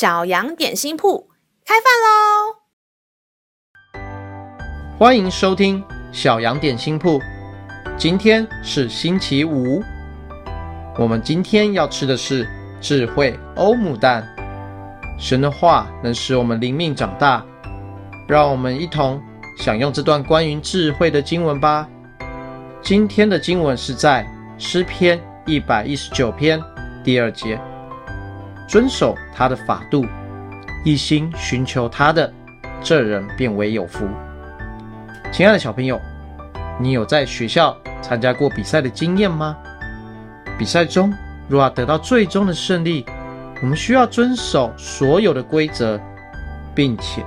小羊点心铺开饭喽！欢迎收听小羊点心铺。今天是星期五，我们今天要吃的是智慧欧姆蛋。神的话能使我们灵命长大，让我们一同享用这段关于智慧的经文吧。今天的经文是在诗篇一百一十九篇第二节。遵守他的法度，一心寻求他的，这人便为有福。亲爱的小朋友，你有在学校参加过比赛的经验吗？比赛中若要得到最终的胜利，我们需要遵守所有的规则，并且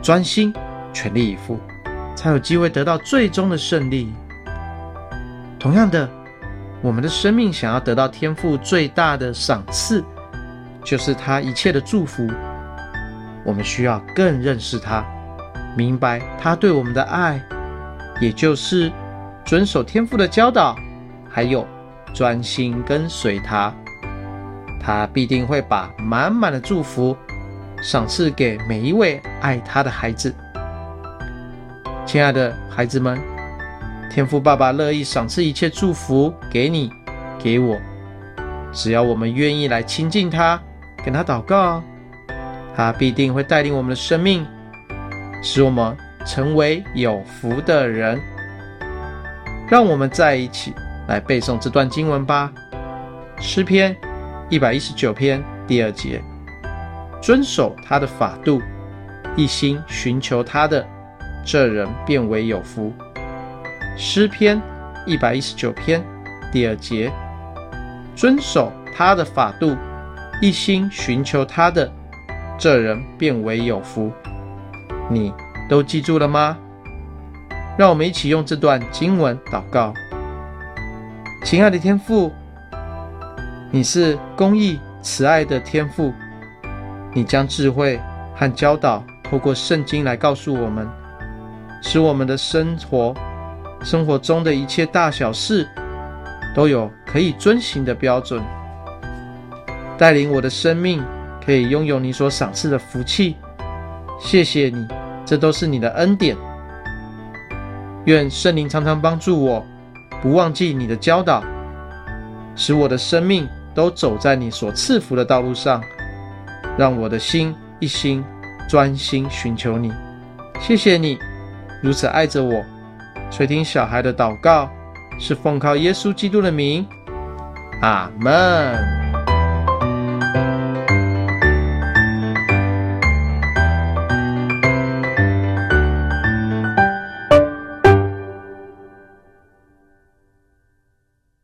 专心全力以赴，才有机会得到最终的胜利。同样的，我们的生命想要得到天父最大的赏赐。就是他一切的祝福，我们需要更认识他，明白他对我们的爱，也就是遵守天父的教导，还有专心跟随他，他必定会把满满的祝福赏赐给每一位爱他的孩子。亲爱的孩子们，天父爸爸乐意赏赐一切祝福给你，给我，只要我们愿意来亲近他。跟他祷告，他必定会带领我们的生命，使我们成为有福的人。让我们在一起来背诵这段经文吧。诗篇一百一十九篇第二节：遵守他的法度，一心寻求他的，这人便为有福。诗篇一百一十九篇第二节：遵守他的法度。一心寻求他的，这人便为有福。你都记住了吗？让我们一起用这段经文祷告。亲爱的天父，你是公义慈爱的天父，你将智慧和教导透过圣经来告诉我们，使我们的生活、生活中的一切大小事都有可以遵行的标准。带领我的生命，可以拥有你所赏赐的福气。谢谢你，这都是你的恩典。愿圣灵常常帮助我，不忘记你的教导，使我的生命都走在你所赐福的道路上，让我的心一心专心寻求你。谢谢你如此爱着我。垂听小孩的祷告，是奉靠耶稣基督的名。阿门。